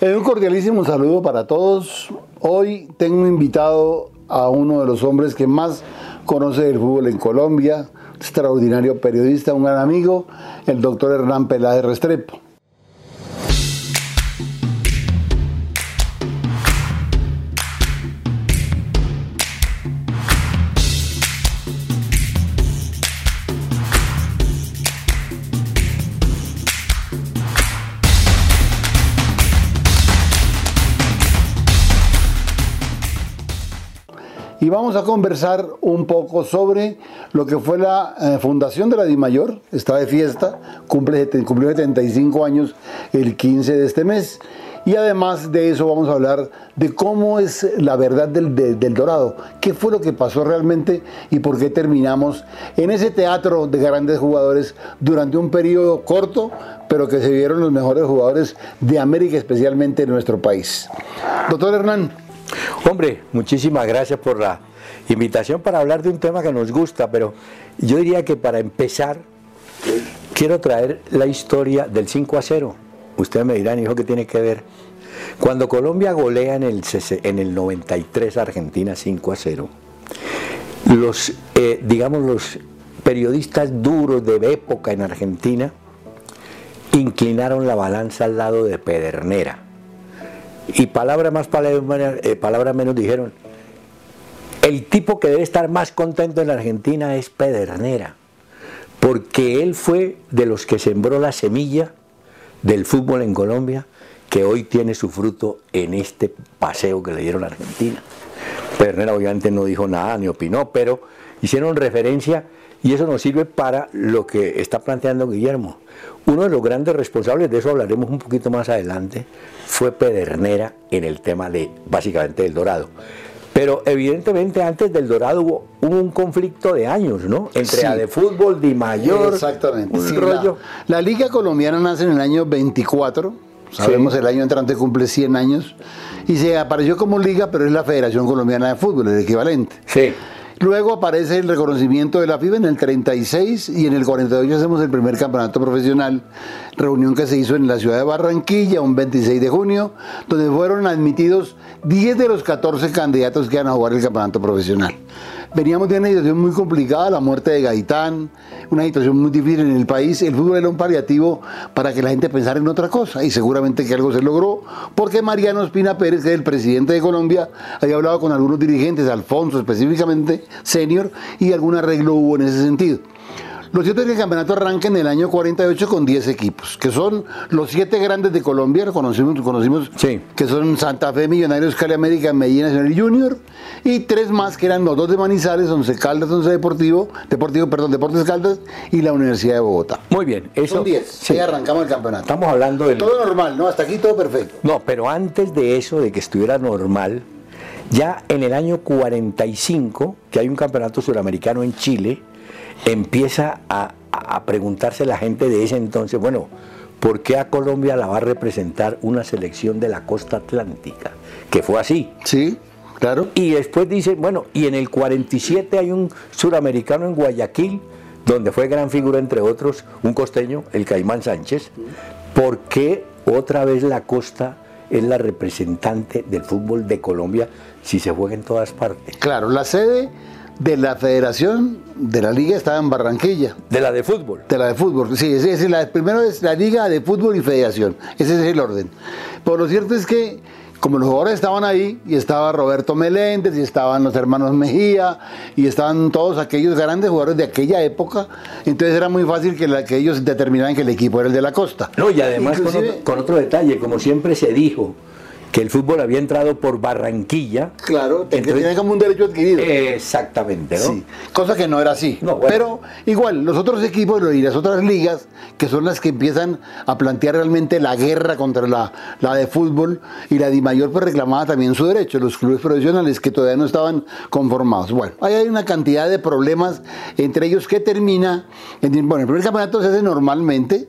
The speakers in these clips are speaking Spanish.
Eh, un cordialísimo saludo para todos. Hoy tengo invitado a uno de los hombres que más conoce el fútbol en Colombia, extraordinario periodista, un gran amigo, el doctor Hernán Peláez Restrepo. Y vamos a conversar un poco sobre lo que fue la eh, fundación de la DIMAYOR, está de fiesta, cumple, cumplió 75 años el 15 de este mes. Y además de eso vamos a hablar de cómo es la verdad del, del, Dorado, qué fue lo que pasó realmente y por qué terminamos en ese teatro de grandes jugadores durante un periodo corto, pero que se vieron los mejores jugadores de América, especialmente en nuestro país. Doctor Hernán. Hombre, muchísimas gracias por la invitación para hablar de un tema que nos gusta, pero yo diría que para empezar quiero traer la historia del 5 a 0. Ustedes me dirán, hijo, ¿qué tiene que ver? Cuando Colombia golea en el, en el 93 a Argentina 5 a 0, los, eh, digamos, los periodistas duros de época en Argentina inclinaron la balanza al lado de Pedernera y palabra más, eh, palabra, menos dijeron, el tipo que debe estar más contento en la Argentina es Pedernera, porque él fue de los que sembró la semilla del fútbol en Colombia, que hoy tiene su fruto en este paseo que le dieron a Argentina. Pedernera obviamente no dijo nada ni opinó, pero hicieron referencia y eso nos sirve para lo que está planteando Guillermo. Uno de los grandes responsables, de eso hablaremos un poquito más adelante, fue Pedernera en el tema de básicamente del Dorado. Pero evidentemente antes del Dorado hubo, un conflicto de años, ¿no? Entre a de fútbol, Di Mayor, Exactamente. Un rollo. La, Liga Colombiana nace en el año 24, sabemos el año entrante cumple 100 años, y se apareció como liga, pero es la Federación Colombiana de Fútbol, el equivalente. Sí. Luego aparece el reconocimiento de la FIBA en el 36 y en el 48 hacemos el primer campeonato profesional, reunión que se hizo en la ciudad de Barranquilla un 26 de junio, donde fueron admitidos 10 de los 14 candidatos que iban a jugar el campeonato profesional. Veníamos de una situación muy complicada, la muerte de Gaitán, una situación muy difícil en el país. El fútbol era un paliativo para que la gente pensara en otra cosa y seguramente que algo se logró porque Mariano Espina Pérez, que es el presidente de Colombia, había hablado con algunos dirigentes, Alfonso específicamente, senior, y algún arreglo hubo en ese sentido. Lo cierto es que el campeonato arranca en el año 48 con 10 equipos, que son los siete grandes de Colombia, conocimos, conocimos que son Santa Fe, Millonarios, Cali América, Medellín Nacional y Junior, y tres más que eran los dos de Manizales, Once Caldas, Once Deportivo, Deportivo, perdón, Deportes Caldas y la Universidad de Bogotá. Muy bien, eso. Son 10, sí. arrancamos el campeonato. Estamos hablando de... Todo normal, ¿no? Hasta aquí todo perfecto. No, pero antes de eso, de que estuviera normal, ya en el año 45, que hay un campeonato suramericano en Chile, empieza a, preguntarse la gente de ese entonces, bueno, ¿por qué a Colombia la va a representar una selección de la costa atlántica? Que fue así. Sí, claro. Y después dice, bueno, y en el 47 hay un suramericano en Guayaquil, donde fue gran figura, entre otros, un costeño, el Caimán Sánchez. ¿Por qué otra vez la costa es la representante del fútbol de Colombia si se juega en todas partes? Claro, la sede de la federación de la liga estaba en Barranquilla. De la de fútbol. De la de fútbol, sí, es, la, primero es la liga de fútbol y federación, ese es el orden. Pero lo cierto es que como los jugadores estaban ahí, y estaba Roberto Meléndez, y estaban los hermanos Mejía, y estaban todos aquellos grandes jugadores de aquella época, entonces era muy fácil que, que ellos determinaran que el equipo era el de la costa. No, y además con otro detalle, como siempre se dijo, que el fútbol había entrado por Barranquilla. Claro, que tiene como un derecho adquirido. Exactamente, ¿no? Sí, cosa que no era así. Pero igual, los otros equipos y las otras ligas, que son las que empiezan a plantear realmente la guerra contra la, la de fútbol, y la de mayor pues reclamaba también su derecho, los clubes profesionales que todavía no estaban conformados. Bueno, ahí hay una cantidad de problemas, entre ellos que termina, bueno, el primer campeonato se hace normalmente,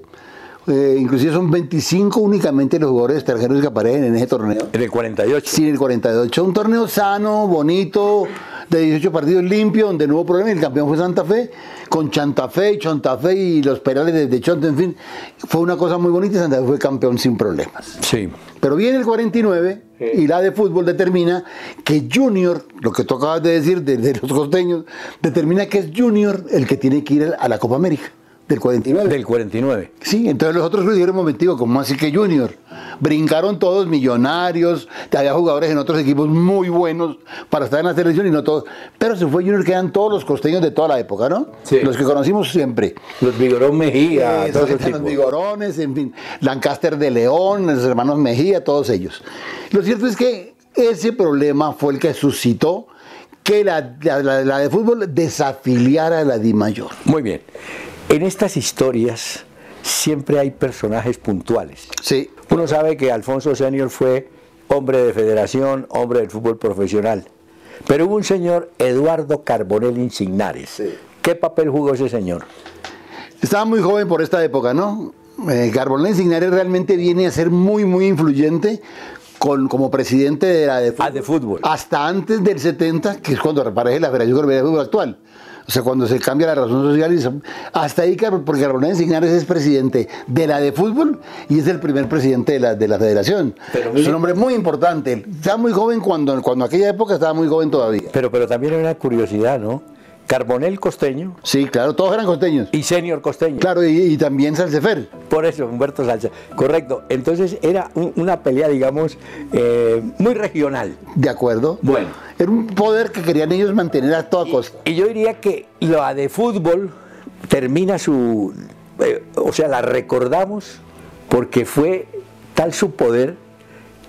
eh, inclusive son 25 únicamente los jugadores extranjeros que aparecen en ese torneo. En el 48. Sí, en el 48. Un torneo sano, bonito, de 18 partidos limpio, donde no hubo problema, y el campeón fue Santa Fe, con Chanta Fe, Chanta Fe y los Perales de, de Chonta, en fin, fue una cosa muy bonita y Santa Fe fue campeón sin problemas. Sí. Pero viene el 49 y la de fútbol determina que Junior, lo que tú acabas de decir de, de los costeños, determina que es Junior el que tiene que ir a la Copa América del 49. Del 49. Sí, entonces los otros lo dijeron momentico, como así que Junior. Brincaron todos millonarios, había jugadores en otros equipos muy buenos para estar en la selección y no todos. Pero se fue Junior, quedan todos los costeños de toda la época, ¿no? Sí. Los que conocimos siempre. Los Vigorón Mejía, Eh, todos los. Vigorones, en fin, Lancaster de León, los hermanos Mejía, todos ellos. Lo cierto es que ese problema fue el que suscitó que la, la- la- la de fútbol desafiliara a la Di Mayor. Muy bien. En estas historias siempre hay personajes puntuales. Sí. Uno sabe que Alfonso Senior fue hombre de federación, hombre del fútbol profesional. Pero hubo un señor, Eduardo Carbonell Insignares. Sí. ¿Qué papel jugó ese señor? Estaba muy joven por esta época, ¿no? Eh, Carbonell Signares realmente viene a ser muy, muy influyente con, como presidente de la de fútbol. Ah, de fútbol. Hasta antes del 70, que es cuando reparece la Federación Colombiana de Fútbol actual. O sea, cuando se cambia la razón social. y hasta ahí, porque Carbonell Signares es presidente de la de fútbol y es el primer presidente de la, de la federación. Pero es un hombre muy importante. Estaba muy joven cuando, cuando aquella época estaba muy joven todavía. Pero, pero también hay una curiosidad, ¿no? Carbonell costeño Sí, claro, todos eran costeños. y Senior costeño. Claro, y, y también Salcefer. Por eso, Humberto Salsa. Correcto. Entonces era un- una pelea, digamos, eh, muy regional. ¿De acuerdo? Bueno. Era un poder que querían ellos mantener a toda costa. Y yo diría que la de fútbol termina su... eh, o sea, la recordamos porque fue tal su poder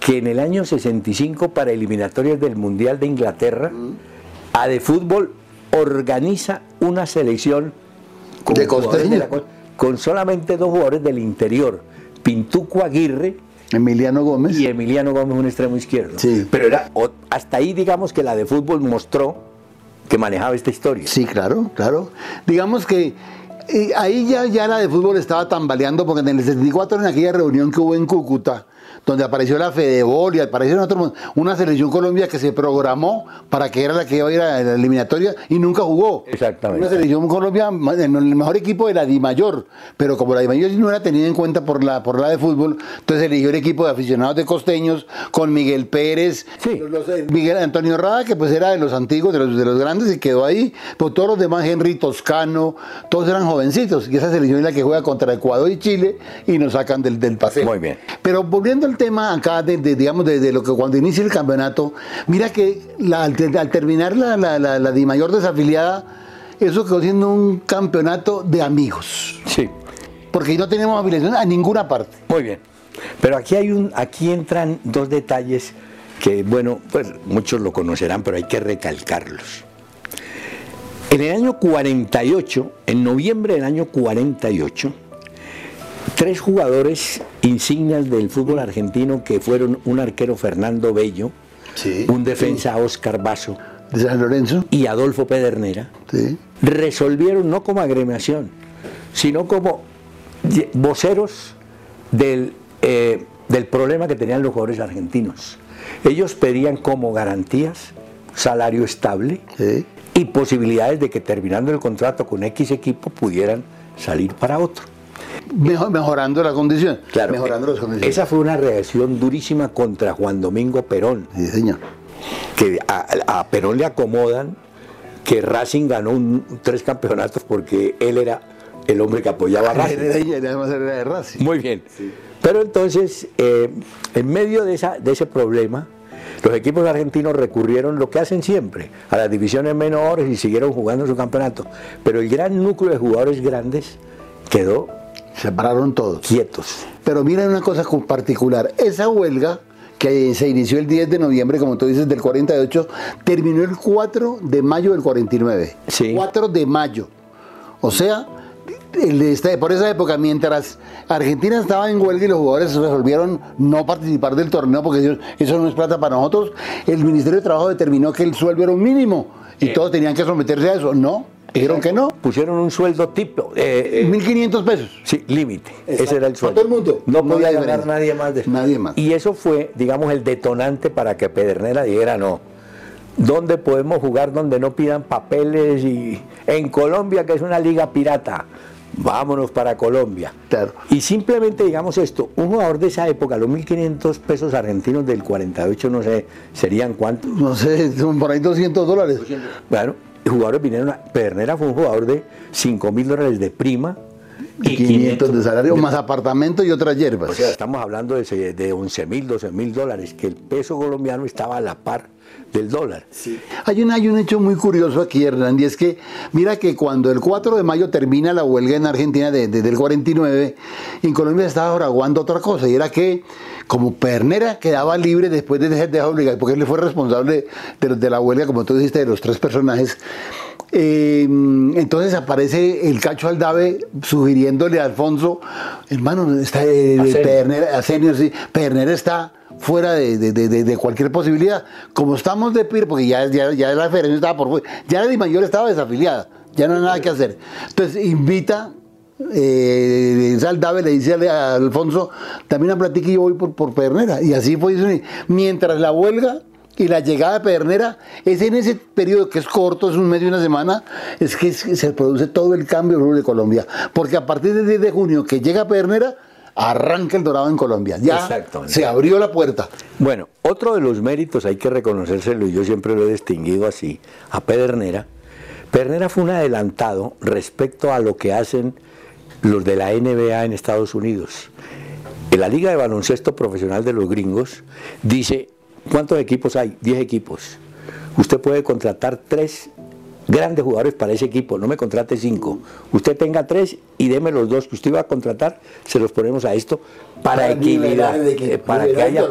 que en el año 65 para eliminatorias del Mundial de Inglaterra, a de fútbol organiza una selección con De la co- con solamente dos jugadores del interior, Pintuco Aguirre Emiliano Gómez. y Emiliano Gómez un extremo izquierdo. Sí. Pero era hasta ahí digamos que la de fútbol mostró que manejaba esta historia. Sí, claro, claro. Digamos que eh, ahí ya, ya la de fútbol estaba tambaleando porque en el 64, en aquella reunión que hubo en Cúcuta, donde apareció la Fedebol y aparecieron otros, una selección Colombia que se programó para que era la que iba a ir a la eliminatoria y nunca jugó. Exactamente. Una selección Colombia, en el mejor equipo de la Di Mayor, pero como la Di Mayor no era tenida en cuenta por la, por la de fútbol, entonces eligió el equipo de aficionados de costeños con Miguel Pérez, Sí. los- los- eh, Miguel Antonio Rada, que pues era de los antiguos, de los, de los grandes y quedó ahí, pero todos los demás, Henry Toscano, todos eran jovencitos, y esa selección es la que juega contra Ecuador y Chile y nos sacan del, del paseo. Muy bien. Pero volviendo al tema acá, de, de, digamos, de, de lo que cuando inicia el campeonato, mira que la- al, te- al terminar la, la, la, la Di Mayor desafiliada, eso quedó siendo un campeonato de amigos, Sí, porque no tenemos afiliación a ninguna parte. muy bien. Pero aquí hay un, aquí entran dos detalles que, bueno, pues muchos lo conocerán, pero hay que recalcarlos. En el año 48, en noviembre del año 48, tres jugadores insignias del fútbol argentino que fueron un arquero Fernando Bello, Sí. un defensa Oscar Basso De San Lorenzo, y Adolfo Pedernera, sí. resolvieron no como agremiación, sino como voceros del, eh, del problema que tenían los jugadores argentinos. Ellos pedían como garantías salario estable y posibilidades de que terminando el contrato con X equipo pudieran salir para otro. Mejor- mejorando la condición. Claro, mejorando las condiciones. esa fue una reacción durísima contra Juan Domingo Perón, Sí, señor. que a, a Perón le acomodan que Racing ganó un- tres campeonatos porque él era el hombre que apoyaba a Racing. Era ella, además era de Racing. Muy bien. Pero entonces, eh, en medio de, esa, de ese problema, los equipos argentinos recurrieron lo que hacen siempre, a las divisiones menores y siguieron jugando su campeonato. Pero el gran núcleo de jugadores grandes quedó Se pararon todos. quietos. Pero mira una cosa particular. Esa huelga que se inició el 10 de noviembre, como tú dices, del 48, terminó el 4 de mayo del 49. Sí. 4 de mayo. O sea, por esa época, mientras Argentina estaba en huelga y los jugadores resolvieron no participar del torneo porque eso no es plata para nosotros, el Ministerio de Trabajo determinó que el sueldo era un mínimo y Eh. todos tenían que someterse a eso. No, dijeron que no. Pusieron un sueldo tipo, eh, eh, 1.500 pesos. sí, límite. Ese era el sueldo. todo el mundo. No, No podía ganar nadie más de eso. Nadie más. Y eso fue, digamos, el detonante para que Pedernera dijera no. ¿Dónde podemos jugar donde no pidan papeles? Y en Colombia, que es una liga pirata, vámonos para Colombia. Claro. Y simplemente digamos esto, un jugador de esa época, los 1.500 pesos argentinos del 48, no sé, serían cuántos. No sé, son por ahí 200 dólares. Bueno, jugadores vinieron a... Pedernera fue un jugador de 5.000 dólares de prima. Y 500 de salario, más apartamento y otras hierbas. O sea, estamos hablando de, de 11 mil, 12 mil dólares, que el peso colombiano estaba a la par del dólar. Hay, un, hay un hecho muy curioso aquí, Hernán, y es que mira que cuando el 4 de mayo termina la huelga en Argentina desde el 49, en Colombia estaba fraguando otra cosa, y era que como Pernera quedaba libre después de dejar de obligar, porque él fue responsable de, de, la huelga, como tú dijiste, de los tres personajes, eh, entonces aparece el Cacho Aldave sugiriéndole a Alfonso, hermano, está eh, sí, Pernera está fuera de, cualquier posibilidad. Como estamos de PIR, porque ya, ya, ya la diferencia estaba por fuera, ya la estaba desafiliada, ya no hay nada que hacer. Entonces invita, eh, Saldave le dice a Alfonso, también a platica y yo voy por, por Pernera. Y así fue, mientras la huelga y la llegada de Pernera es en ese periodo que es corto, es un mes y una semana, es que se produce todo el cambio de Colombia. Porque a partir del 10 de junio que llega Pernera, arranca el dorado en Colombia. Ya se abrió la puerta. Bueno, otro de los méritos hay que reconocérselo y yo siempre lo he distinguido así, a Pedernera. Pedernera fue un adelantado respecto a lo que hacen los de la NBA en Estados Unidos. En la Liga de Baloncesto Profesional de los Gringos dice, ¿cuántos equipos hay? Diez equipos. Usted puede contratar tres grandes jugadores para ese equipo, no me contrate cinco. Usted tenga tres y deme los dos que usted va a contratar, se los ponemos a esto para, equilibrar, eh, para que haya...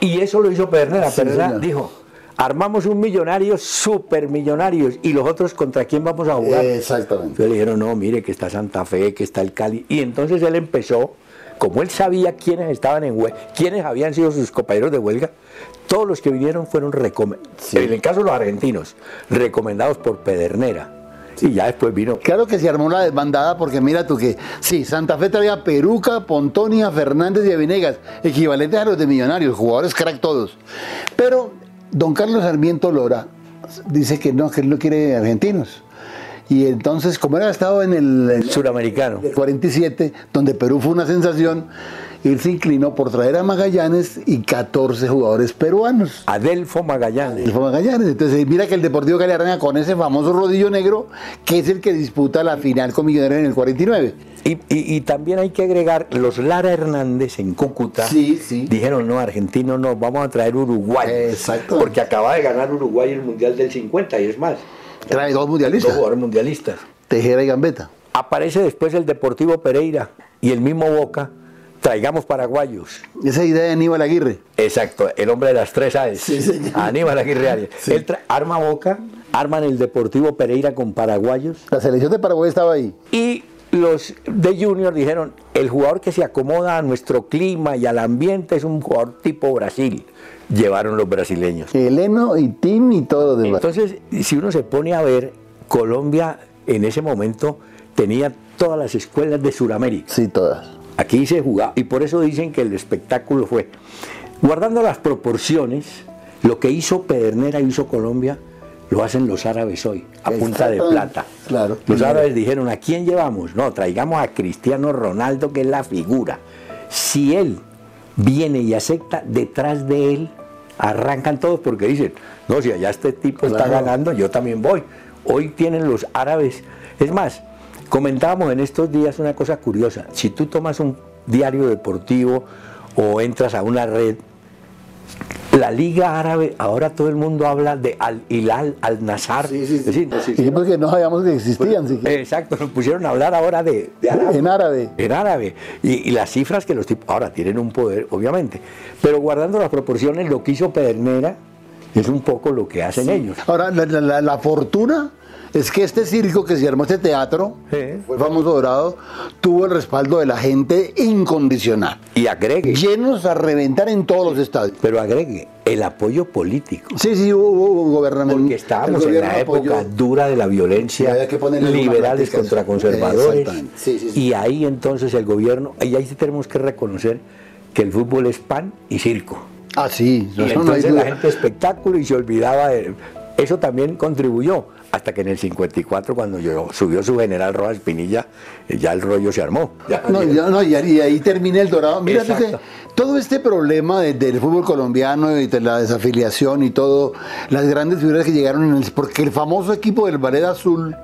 Y eso lo hizo Pernera. Pernera dijo, armamos un millonario, super millonarios, y los otros contra quién vamos a jugar. Exactamente. le dijeron, no, mire que está Santa Fe, que está el Cali. Y entonces él empezó, como él sabía quiénes estaban en huelga, quiénes habían sido sus compañeros de huelga, todos los que vinieron fueron recomendados, en el caso de los argentinos, recomendados por Pedernera. Y ya después vino. Claro que se armó la desbandada porque mira tú que, sí, Santa Fe traía Peruca, Pontonia, Fernández y Avinegas, equivalentes a los de Millonarios, jugadores crack todos. Pero don Carlos Sarmiento Lora dice que no, que él no quiere argentinos. Y entonces, como era estado en el, el suramericano, 47, donde Perú fue una sensación, él se inclinó por traer a Magallanes y 14 jugadores peruanos. Adelfo Magallanes. Adelfo Magallanes. Entonces, mira que el Deportivo Cali arranca con ese famoso rodillo negro, que es el que disputa la final con Millonarios en el 49. Y, también hay que agregar, los Lara Hernández en Cúcuta sí, sí. dijeron, no, argentino no, vamos a traer Uruguay. Exacto. Porque acaba de ganar Uruguay el Mundial del 50 y es más. Trae dos mundialistas. Dos jugadores mundialistas. Tejera y Gambetta. Aparece después el Deportivo Pereira y el mismo Boca traigamos paraguayos. Esa idea de Aníbal Aguirre. Exacto, el hombre de las tres A's. Aníbal Aguirre Él arma Boca, arman el Deportivo Pereira con paraguayos. La selección de Paraguay estaba ahí. Y los de Junior dijeron, el jugador que se acomoda a nuestro clima y al ambiente es un jugador tipo Brasil. Llevaron los brasileños. Heleno y Tim y todo demás. Entonces, si uno se pone a ver, Colombia en ese momento tenía todas las escuelas de Sudamérica. Sí, todas Aquí se jugaba. Y por eso dicen que el espectáculo fue, guardando las proporciones, lo que hizo Pedernera y hizo Colombia, lo hacen los árabes hoy, a punta de plata. Claro. Los árabes dijeron, ¿a quién llevamos? No, traigamos a Cristiano Ronaldo, que es la figura. Si él viene y acepta, detrás de él arrancan todos porque dicen, no, si allá este tipo está ganando, yo también voy. Hoy tienen los árabes. Es más, Comentábamos en estos días una cosa curiosa. Si tú tomas un diario deportivo o entras a una red, la Liga Árabe, ahora todo el mundo habla de Al Hilal, Al Nazar. Sí, sí, sí. sí, porque no sabíamos que existían. exacto, nos pusieron a hablar ahora de, En árabe. En árabe. Y, las cifras que los tipos ahora tienen un poder, obviamente. Pero guardando las proporciones, lo que hizo Pedernera es un poco lo que hacen ellos. Ahora, la, la fortuna es que este circo que se armó este teatro, fue famoso dorado, tuvo el respaldo de la gente incondicional. Y agregue. Llenos a reventar en todos los estadios. Pero agregue, el apoyo político. Sí, sí, hubo, gobernamiento. Porque estábamos en la época dura de la violencia, liberales contra conservadores. Y ahí entonces el gobierno, y ahí tenemos que reconocer que el fútbol es pan y circo. Ah, sí. Y entonces la gente espectáculo y se olvidaba de... Eso también contribuyó hasta que en el 54, cuando yo, subió su general Rojas Pinilla, eh, ya el rollo se armó. no, no, y ahí termina el dorado. Mira, todo este problema del fútbol colombiano y de la desafiliación y todo, las grandes figuras que llegaron en el. Porque el famoso equipo del Ballet Azul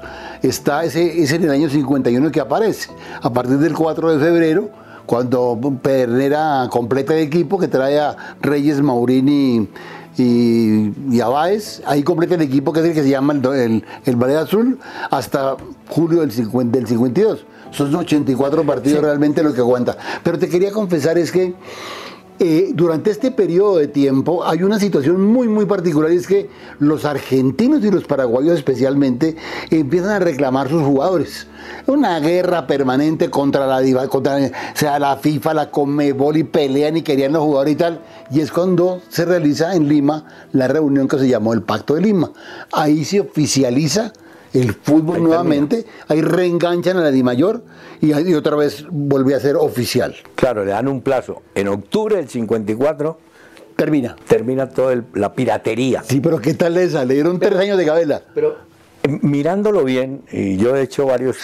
está, ese, es en el año 51 que aparece, a partir del 4 de febrero cuando Pedernera completa el equipo que trae a Reyes Maurini y, y a ahí completa el equipo que es el que se llama el, el, Ballet Azul, hasta julio del, 50, del 52. Son 84 partidos realmente lo que aguanta. Pero te quería confesar es que eh, durante este periodo de tiempo hay una situación muy, muy particular y es que los argentinos y los paraguayos especialmente empiezan a reclamar sus jugadores. Una guerra permanente contra la, contra, sea, la FIFA, la Comebol y pelean y querían los jugadores y tal. Y es cuando se realiza en Lima la reunión que se llamó el Pacto de Lima. Ahí se oficializa el fútbol nuevamente, ahí reenganchan a la Di Mayor y, otra vez volvió a ser oficial. Claro, le dan un plazo. En octubre del 54 termina. Termina toda la piratería. Sí, pero ¿qué tal esa? Le dieron tres años de gabela. Pero eh, mirándolo bien, y yo he hecho varios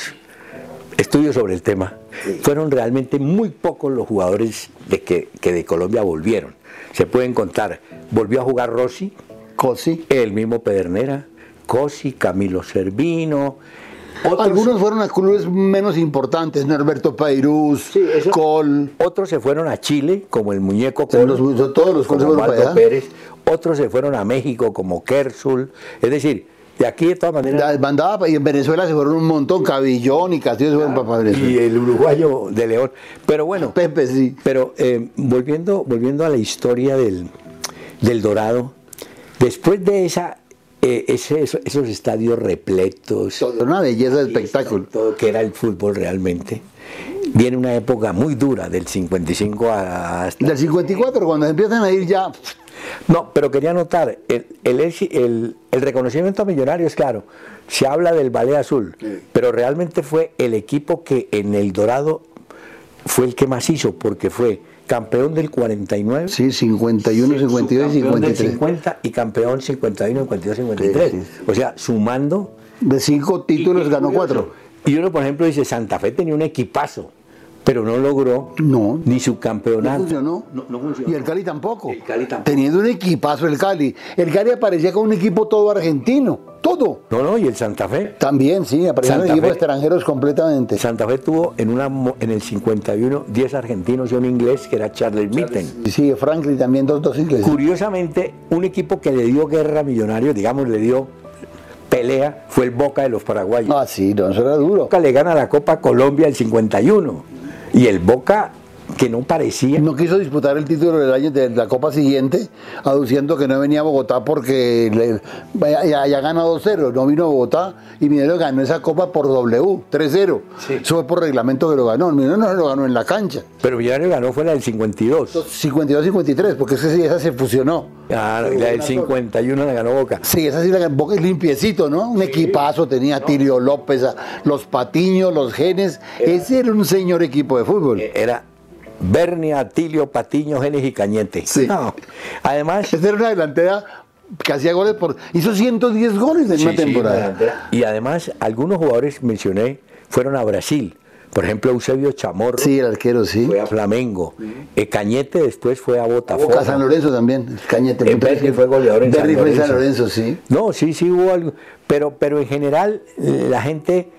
estudios sobre el tema, fueron realmente muy pocos los jugadores de que, que de Colombia volvieron. Se pueden contar, volvió a jugar Rossi, Cosi, el mismo Pedernera, Cosi, Camilo Servino. Algunos fueron a clubes menos importantes, Norberto Pairuz, Col. Otros se fueron a Chile, como el muñeco Col, todos los como Pérez. Otros se fueron a México, como Kersul. Es decir, de aquí de todas maneras. Mandaba, y en Venezuela se fueron un montón, Cabillón y Castillo Y el uruguayo de León. Pero bueno. Pepe, sí. Pero eh, volviendo, volviendo a la historia del, del Dorado, después de esa eh, esos estadios repletos. Todo, una belleza de espectáculo. Todo que era el fútbol realmente. Viene una época muy dura, del 55 hasta... Del 54, cuando empiezan a ir ya... No, pero quería notar, el, el, el, reconocimiento a Millonarios, claro, se habla del Ballet Azul, pero realmente fue el equipo que en el Dorado fue el que más hizo, porque fue campeón del 49. Sí, 51, 52 y 53. Del 50 y campeón 51, 52, 53. O sea, sumando. De cinco títulos ganó cuatro. Y uno, por ejemplo, dice, Santa Fe tenía un equipazo pero no logró no, ni su campeonato. No funcionó. No, funcionó. Y el Cali tampoco. El Cali tampoco. Teniendo un equipazo el Cali. El Cali aparecía con un equipo todo argentino. Todo. No, no, y el Santa Fe. También, sí, aparecían equipos extranjeros completamente. Santa Fe tuvo en una en el 51 10 argentinos y un inglés que era Charles Mitten. Sí, Franklin también, dos, dos ingleses. Curiosamente, un equipo que le dio guerra a Millonarios, digamos, le dio pelea, fue el Boca de los paraguayos. Ah, sí, no, eso era duro. Boca le gana la Copa Colombia el 51. Y el Boca que no parecía. No quiso disputar el título del año de la Copa siguiente, aduciendo que no venía a Bogotá porque le, ya, ganado 2-0, no vino a Bogotá y Minero ganó esa Copa por W, 3-0. Eso fue por reglamento que lo ganó, Minero no lo ganó en la cancha. Pero Minero ganó fue la del 52. 52-53, porque esa, se fusionó. Ah, la del 51 la ganó Boca. Sí, esa sí la ganó Boca, limpiecito, ¿no? Un equipazo tenía Tirio López, los Patiños, los Genes. Ese era un señor equipo de fútbol. Era Bernia, Atilio, Patiño, Genes y Cañete. Sí. Además. Esa era una delantera que hacía goles por. Hizo 110 goles en una temporada. y además, algunos jugadores mencioné fueron a Brasil. Por ejemplo, Eusebio Chamorro. Sí, el arquero, sí. Fue a Flamengo. Eh, Cañete después fue a Botafogo. A San Lorenzo también. Cañete. Eh, fue goleador en San Lorenzo. San Lorenzo, sí. No, sí, sí hubo algo. Pero, pero en general, la gente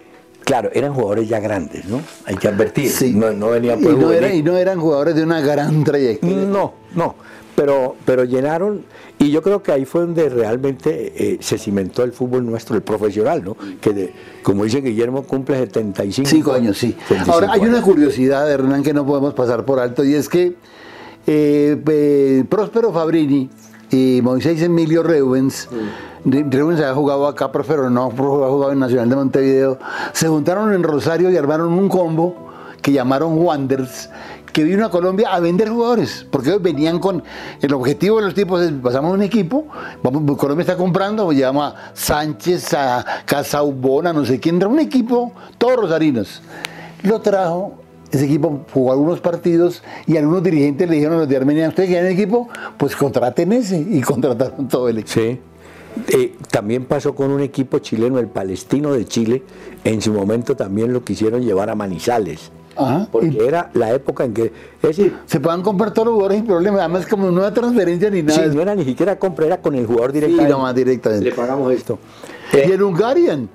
Claro, eran jugadores ya grandes, ¿no? Hay que advertir. Sí. No, venían y, no y no eran jugadores de una gran trayectoria. No, no. Pero, pero llenaron, y yo creo que ahí fue donde realmente eh, se cimentó el fútbol nuestro, el profesional, ¿no? Que, como dice Guillermo, cumple 75 Cinco años. sí. Ahora, hay una curiosidad, Hernán, que no podemos pasar por alto, y es que eh, eh, Próspero Fabrini y Moisés Emilio Reubens. Rubens había jugado acá, pero no había jugado en Nacional de Montevideo. Se juntaron en Rosario y armaron un combo que llamaron Wonders, que vino a Colombia a vender jugadores, porque ellos venían con el objetivo de los tipos es pasamos un equipo, Colombia está comprando, pues llama Sánchez, a Casaubona, no sé quién, un equipo, todos rosarinos. Lo trajo ese equipo jugó algunos partidos y algunos dirigentes le dijeron a los de Armenia, ¿ustedes quieren el equipo? Pues contraten ese y contrataron todo el equipo. Sí. Eh, también pasó con un equipo chileno, el Palestino de Chile, en su momento también lo quisieron llevar a Manizales. Ajá. Porque Y era la época en que, es decir, se puedan comprar todos los jugadores sin problema, además como no da transferencia ni nada. sí, no era ni siquiera compra, era con el jugador Sí, directamente. nomás directamente. Le pagamos esto. Y el Hungarian.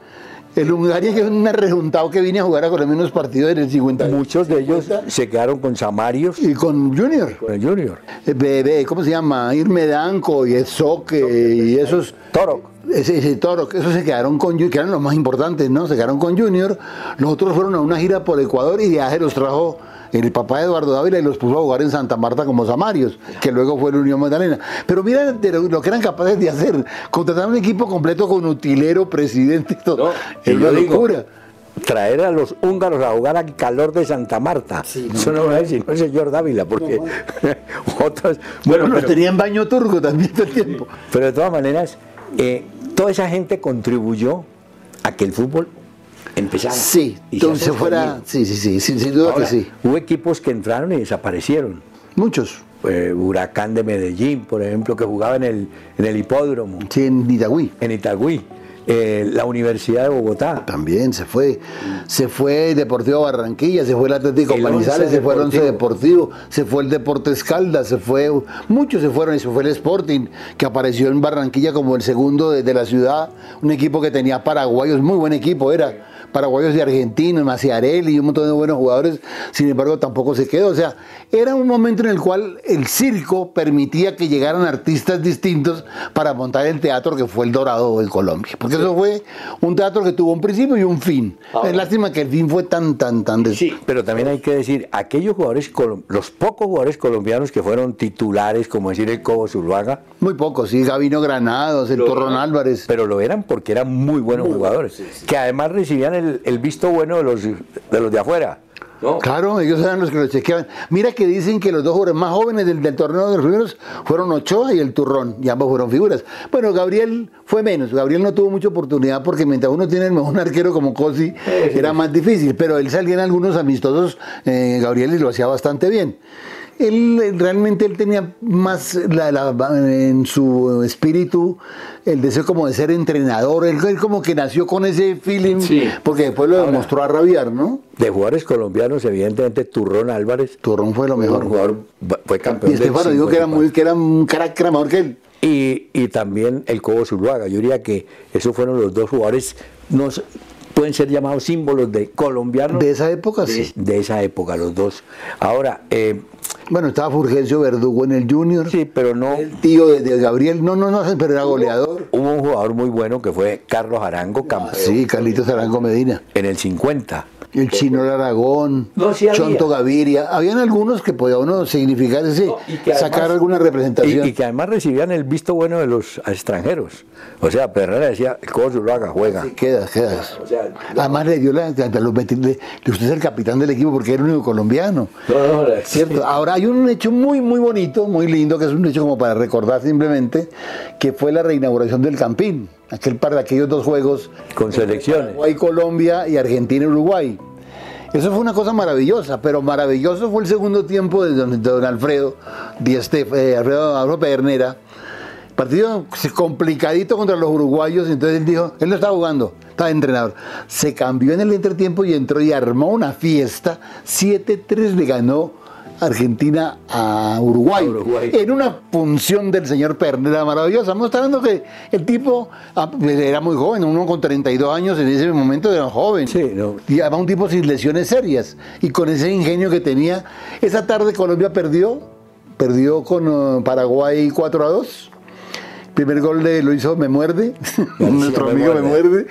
El Hungarian que es un rejuntado que viene a jugar a con unos partidos en el 50. Muchos de ellos se quedaron con Samarios, Y con Junior. con el Junior. Eh, Bebé, ¿cómo se llama? Irme Danco y Ezoque y esos. Toro. Ese, ese toro, esos se quedaron con Junior, que eran los más importantes, ¿no? Se quedaron con Junior. Los otros fueron a una gira por Ecuador y de los trajo el papá de Eduardo Dávila y los puso a jugar en Santa Marta como Samarios, que luego fue la Unión Magdalena. Pero mira de lo, lo que eran capaces de hacer. Contratar un equipo completo con utilero, presidente y todo. No, es y una yo digo, locura. Traer a los húngaros a jugar al calor de Santa Marta. Eso no es sino el señor Dávila, porque otros. Bueno, Bueno, los pero, tenía en baño turco también todo el tiempo. pero de todas maneras, eh, toda esa gente contribuyó a que el fútbol empezara. Sí, entonces fuera. Sí, sí, sí, sin, sin duda Ahora, que sí. Hubo equipos que entraron y desaparecieron. Muchos. Eh, Huracán de Medellín, por ejemplo, que jugaba en el, en el hipódromo, Sí, en Itagüí. en Itagüí. Eh, la Universidad de Bogotá. También se fue. Se fue Deportivo Barranquilla, se fue el Atlético El Manizales, se fue el Once Deportivo, se fue el Deportes Caldas, se fue. Muchos se fueron y se fue el Sporting, que apareció en Barranquilla como el segundo de, de la ciudad. Un equipo que tenía paraguayos, muy buen equipo era. Paraguayos y argentinos, Maciarelli y un montón de buenos jugadores, sin embargo tampoco se quedó. O sea, era un momento en el cual el circo permitía que llegaran artistas distintos para montar el teatro que fue el Dorado en Colombia. Porque eso fue un teatro que tuvo un principio y un fin. Ahora- es lástima que el fin fue tan, tan, tan... des- Sí, pero también hay que decir, aquellos jugadores, los pocos jugadores colombianos que fueron titulares, como decir el Cobo Zuluaga, Muy pocos, sí, Gabino Granados, el Torrón Álvarez. pero lo eran porque eran muy buenos jugadores, que además recibían el, el visto bueno de los de, los de afuera. ¿No? Claro, ellos eran los que lo chequeaban. Mira que dicen que los dos jugadores más jóvenes del, del torneo de los primeros fueron Ochoa y el Turrón, y ambos fueron figuras. Bueno, Gabriel fue menos, Gabriel no tuvo mucha oportunidad porque mientras uno tiene el mejor arquero como Cosi, era más difícil, pero él salía en algunos amistosos, eh, Gabriel y lo hacía bastante bien. Él eh, realmente él tenía más la- la- en su espíritu el deseo como de ser entrenador, él, él como que nació con ese feeling, Sí. porque después lo demostró a rabiar, ¿no? De jugadores colombianos, evidentemente Turrón Álvarez, Turrón fue lo mejor. jugador, fue campeón Y Estefano dijo que era 54. muy, que era un carácter mejor que él. Y, y también el Cobo Zuluaga. Yo diría que esos fueron los dos jugadores, no sé, pueden ser llamados símbolos de colombianos De esa época, de, sí. de esa época, los dos. Ahora, eh, Bueno, estaba Fulgencio Verdugo en el Junior. sí, pero no. El tío de, de Gabriel, no, no, no, pero era goleador. Hubo un jugador muy bueno que fue Carlos Arango, campeón Sí, Carlitos Arango Medina. en el 50. El Chino Aragón, No, sí. Chonto Gaviria. Habían algunos que podía uno significar ese, No, y que sacar además- alguna representación. Y, y que además recibían el visto bueno de los extranjeros. O sea, Perrera decía, el Cobo Zuluaga juega. Queda, queda. O sea, Además le dio la, a los le- usted es el capitán del equipo porque era el único colombiano. no, no, ¿Cierto? Ahora hay un hecho muy, muy bonito, muy lindo, que es un hecho como para recordar simplemente, que fue la reinauguración del Campín, aquel par de aquellos dos juegos, con selecciones. Uruguay, Colombia y Argentina, Uruguay. Eso fue una cosa maravillosa, pero maravilloso fue el segundo tiempo de don, de don Alfredo, Di eh, Alfredo, Alfredo Pedernera. Partido complicadito contra los uruguayos, entonces él dijo, él no estaba jugando, estaba de entrenador. Se cambió en el entretiempo y entró y armó una fiesta. 7-3 le ganó Argentina a Uruguay, A Uruguay. En una función del señor Pernera maravillosa, mostrando que el tipo ah, era muy joven, uno con 32 años en ese momento era joven. Sí, no. Y además un tipo sin lesiones serias. Y con ese ingenio que tenía. Esa tarde Colombia perdió. Perdió con eh, Paraguay 4 a 2. Primer gol de, lo hizo Me Muerde. Nuestro amigo Me Muerde. Muerde.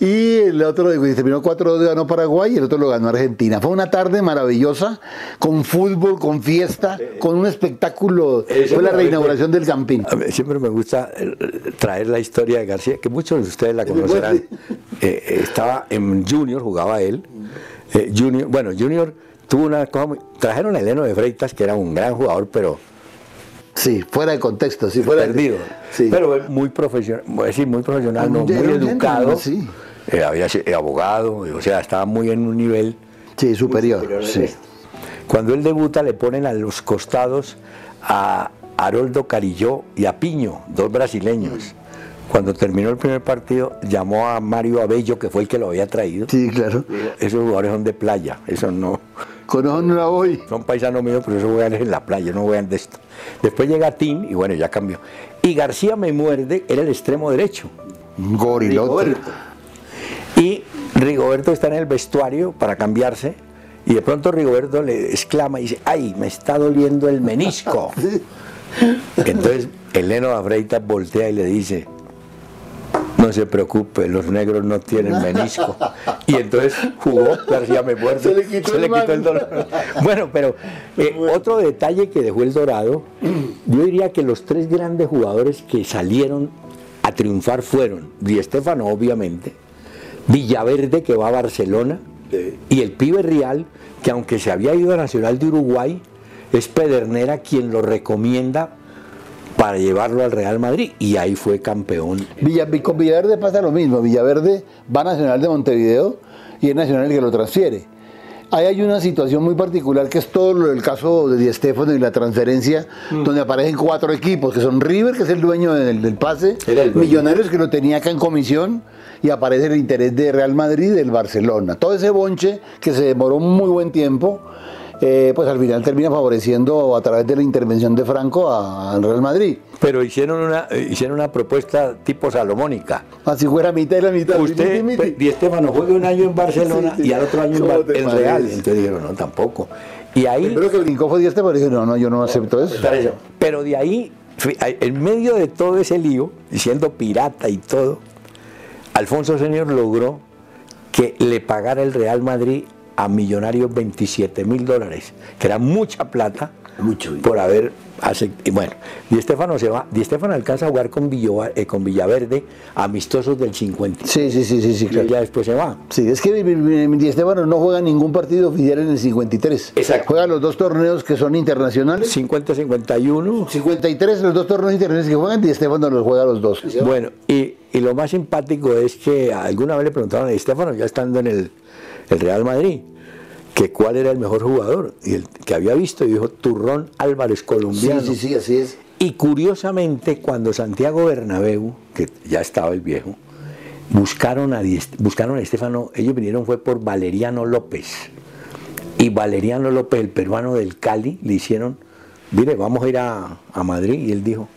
Y el otro eh, terminó 4 ganó Paraguay y el otro lo ganó Argentina. Fue una tarde maravillosa, con fútbol, con fiesta, con un espectáculo. Eso Fue la me reinauguración del Campín. A mí siempre me gusta eh, traer la historia de García, que muchos de ustedes la conocerán. Eh, eh, estaba en Junior, jugaba él. Eh, Junior, bueno, Junior tuvo una cosa muy- Trajeron a Eleno de Freitas, que era un gran jugador, pero Sí, fuera de contexto, sí, fuera de- perdido. Sí. Pero eh, muy profesional, decir, muy profesional, no, muy educado. sí. Eh, había sido abogado, o sea, estaba muy en un nivel Sí, superior. sí. Cuando él debuta le ponen a los costados a Haroldo Carilló y a Piño, dos brasileños. Cuando terminó el primer partido, llamó a Mario Abello, que fue el que lo había traído. Sí, claro. Esos jugadores son de playa, esos no. Con ojo no la voy. Son paisanos míos, pero esos juegan en la playa, no juegan de esto. Después llega Tim y bueno, ya cambió. Y García me muerde, era el extremo derecho. Gorilote. Y Rigoberto está en el vestuario para cambiarse y de pronto Rigoberto le exclama y dice, ay, me está doliendo el menisco. Entonces Eleno Afreitas voltea y le dice, no se preocupe, los negros no tienen menisco. Y entonces jugó, García me muerde, Se le quitó el el dolor. Bueno, pero eh, otro detalle que dejó el Dorado, yo diría que los tres grandes jugadores que salieron a triunfar fueron Di Stéfano, obviamente, Villaverde, que va a Barcelona, y el pibe Real, que aunque se había ido a Nacional de Uruguay, es Pedernera quien lo recomienda para llevarlo al Real Madrid, y ahí fue campeón. Villa- con Villaverde pasa lo mismo. Villaverde va a Nacional de Montevideo y es Nacional el que lo transfiere. Ahí hay una situación muy particular que es todo lo del caso de Di Stéfano y la transferencia, donde aparecen cuatro equipos, que son River, que es el dueño del, del pase, Era el dueño. Millonarios, que lo tenía acá en comisión, y aparece el interés de Real Madrid y del Barcelona. Todo ese bonche que se demoró un muy buen tiempo, eh, pues al final termina favoreciendo a través de la intervención de Franco al Real Madrid. Pero hicieron una, eh, hicieron una propuesta tipo salomónica. Así fuera mitad y la mitad. Usted, miti, miti. Di Stéfano, juega un año en Barcelona Sí, sí. y al otro año en, ¿Cómo Bar- te en? Real. Entonces dijeron, no, tampoco. Y ahí, Primero que brincó fue Di Stéfano y dije, no, no, yo no acepto eso. pero de ahí, en medio de todo ese lío, siendo pirata y todo, Alfonso Señor logró que le pagara el Real Madrid a Millonarios 27 mil dólares, que era mucha plata Mucho. por haber y bueno, Di se va, Di alcanza a jugar con, eh, con Villaverde, amistosos del 50. Sí, sí, sí, sí, sí, Y claro. ya después se va. Sí, es que Di Stéfano no juega ningún partido oficial en el 53. Exacto. Juega los dos torneos que son internacionales. 50-51. 53, los dos torneos internacionales que juegan, Di Stéfano los juega los dos. Bueno, y, y lo más simpático es que alguna vez le preguntaron a Di Stéfano, ya estando en el, el Real Madrid, que cuál era el mejor jugador, y el que había visto, y dijo Turrón Álvarez, Sí, colombiano. sí, sí, así es. Y curiosamente, cuando Santiago Bernabéu, que ya estaba el viejo, buscaron a, buscaron a Estefano, ellos vinieron fue por Valeriano López. Y Valeriano López, el peruano del Cali, le hicieron, mire, vamos a ir a, a Madrid. Y él dijo,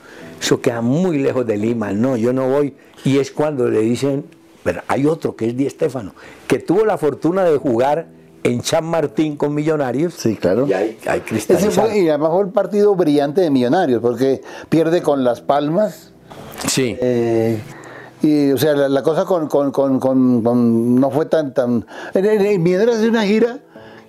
eso queda muy lejos de Lima, no, yo no voy. Y es cuando le dicen, pero hay otro que es Di Estefano, que tuvo la fortuna de jugar en San Martín con Millonarios. Sí, claro. Y hay, hay Ese fue, y además fue el partido brillante de Millonarios, porque pierde con Las Palmas. Sí. eh, y, o sea, la, la cosa con, con- con- con- con- no fue tan... tan en, en- en Millonarios hace una gira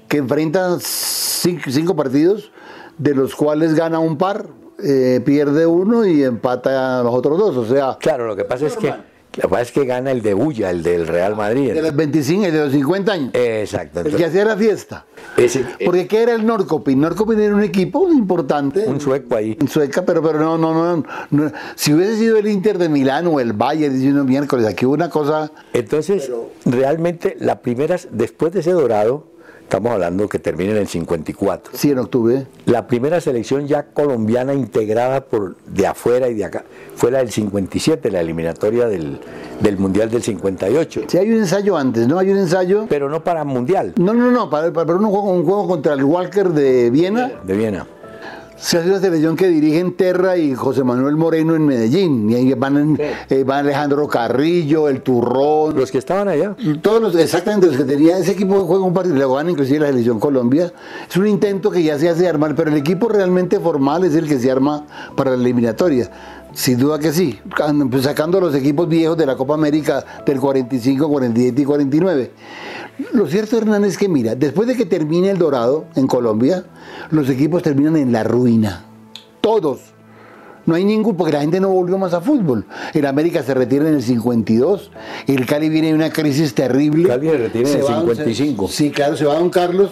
que enfrenta cinco, cinco partidos, de los cuales gana un par, eh, pierde uno y empata a los otros dos. O sea, Claro, lo que pasa es que lo que pasa es que gana el de Bulla, el del Real Madrid. de los 25 y de los 50 años. Exacto. el que hacía la fiesta. ese- eh, Porque ¿qué era el Norcopin? Norcopin era un equipo importante. un sueco ahí. en Sueca, pero, pero no, no, no, no. Si hubiese sido el Inter de Milán o el Bayern, diciendo miércoles, aquí hubo una cosa. Entonces, realmente la primera, después de ese dorado, estamos hablando que termina en el 54. Sí, en octubre. La primera selección ya colombiana integrada por de afuera y de acá fue la del 57, la eliminatoria del, del Mundial del 58. Sí, hay un ensayo antes, ¿no? Hay un ensayo. Pero no para Mundial No, no, no, para, para, para un, juego, un juego contra el Walker de Viena. de Viena. Se hace una selección que dirigen Terra y José Manuel Moreno en Medellín. Y ahí van, eh, van Alejandro Carrillo, el Turrón, Los que estaban allá. Todos los, exactamente los que tenía ese equipo juega un partido, le gana inclusive la selección Colombia. Es un intento que ya se hace armar, pero el equipo realmente formal es el que se arma para la eliminatoria. Sin duda que sí, pues, sacando los equipos viejos de la Copa América del 45, 47 y 49. Lo cierto, Hernán, es que mira, después de que termine el Dorado en Colombia, los equipos terminan en la ruina. Todos. No hay ningún, porque la gente no volvió más a fútbol. El América se retira en el 52, el Cali viene de una crisis terrible. Cali se retira en el va- 55. sí, claro, se va Don Carlos,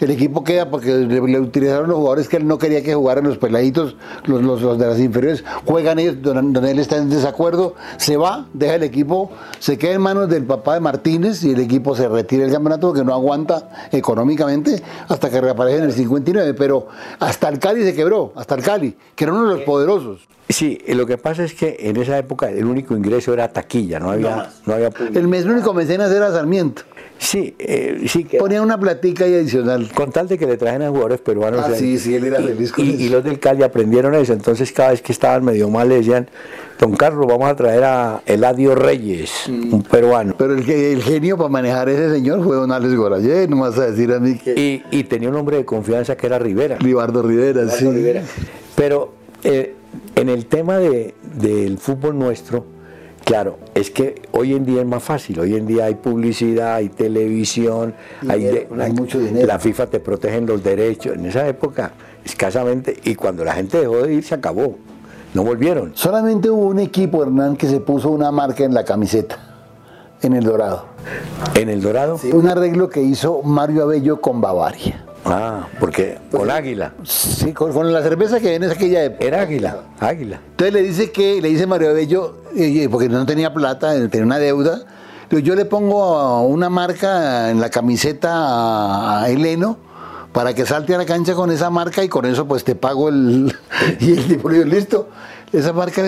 el equipo queda porque le, le utilizaron los jugadores que él no quería que jugaran los peladitos, los, los, los de las inferiores, juegan ellos donde, donde él está en desacuerdo, se va, deja el equipo, se queda en manos del papá de Martínez y el equipo se retira del campeonato porque no aguanta económicamente hasta que reaparece en el 59, pero hasta el Cali se quebró, hasta el Cali, que era uno de los poderosos. Sí, lo que pasa es que en esa época el único ingreso era taquilla, no había, no había público. El mes único mecenas era Sarmiento. Sí, eh, sí, que- Ponía una platica y adicional. con tal de que le trajen a jugadores peruanos. Ah, o sea, sí, sí, él era feliz con y, eso. y los del Cali aprendieron eso, entonces cada vez que estaban medio mal le decían, don Carlos, vamos a traer a Eladio Reyes, Mm. un peruano. Pero el, el genio para manejar a ese señor fue don Alex Gorayé, no vas a decir a mí que... Y, y tenía un hombre de confianza que era Rivera. Ribardo Rivera, sí. Pero eh, en el tema de- del fútbol nuestro, claro, es que hoy en día es más fácil. Hoy en día hay publicidad, hay televisión, hay, de- hay mucho dinero. La FIFA te protege en los derechos. En esa época, escasamente, y cuando la gente dejó de ir, se acabó. No volvieron. Solamente hubo un equipo, Hernán, que se puso una marca en la camiseta, en el Dorado. En el Dorado, Un arreglo que hizo Mario Abello con Bavaria. Ah, porque con Águila. Sí, con, con la cerveza que en aquella época. Era Águila, Águila. Entonces le dice que, le dice Mario Bello, eh, porque no tenía plata, eh, tenía una deuda, yo le pongo una marca en la camiseta a, a Heleno para que salte a la cancha con esa marca y con eso pues te pago el... Y el tipo le dijo, listo. Esa marca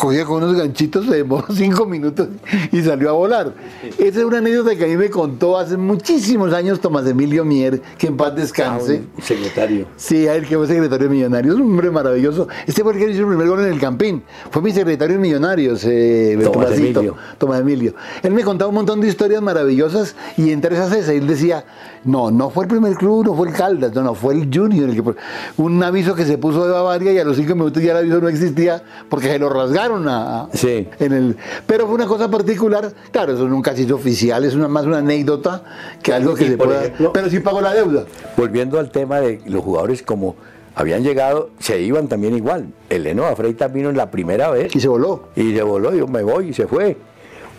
cogía con unos ganchitos, se demoró cinco minutos y salió a volar. Esa es una anécdota que a mí me contó hace muchísimos años Tomás Emilio Mier, que en paz descanse. Ah, secretario. Sí, a él que fue secretario de Millonarios, un hombre maravilloso. Este fue el que hizo el primer gol en el Campín. Fue mi secretario de Millonarios, eh, Tomás Emilio. Tomás Emilio. Él me contaba un montón de historias maravillosas y entre esas esa, él decía, no, no fue el primer club, no fue el Caldas, no, no, fue el Junior. El que, un aviso que se puso de Bavaria y a los cinco minutos ya el aviso no existía porque se lo rasgaron a, Sí. en el... Pero fue una cosa particular, claro, eso nunca se hizo oficial, es una, más una anécdota que algo que Y se pueda... ejemplo- pero sí pagó la deuda. Volviendo al tema de los jugadores como habían llegado, se iban también igual. El Leno Freitas vino en la primera vez Y se voló. y se voló, yo me voy y se fue.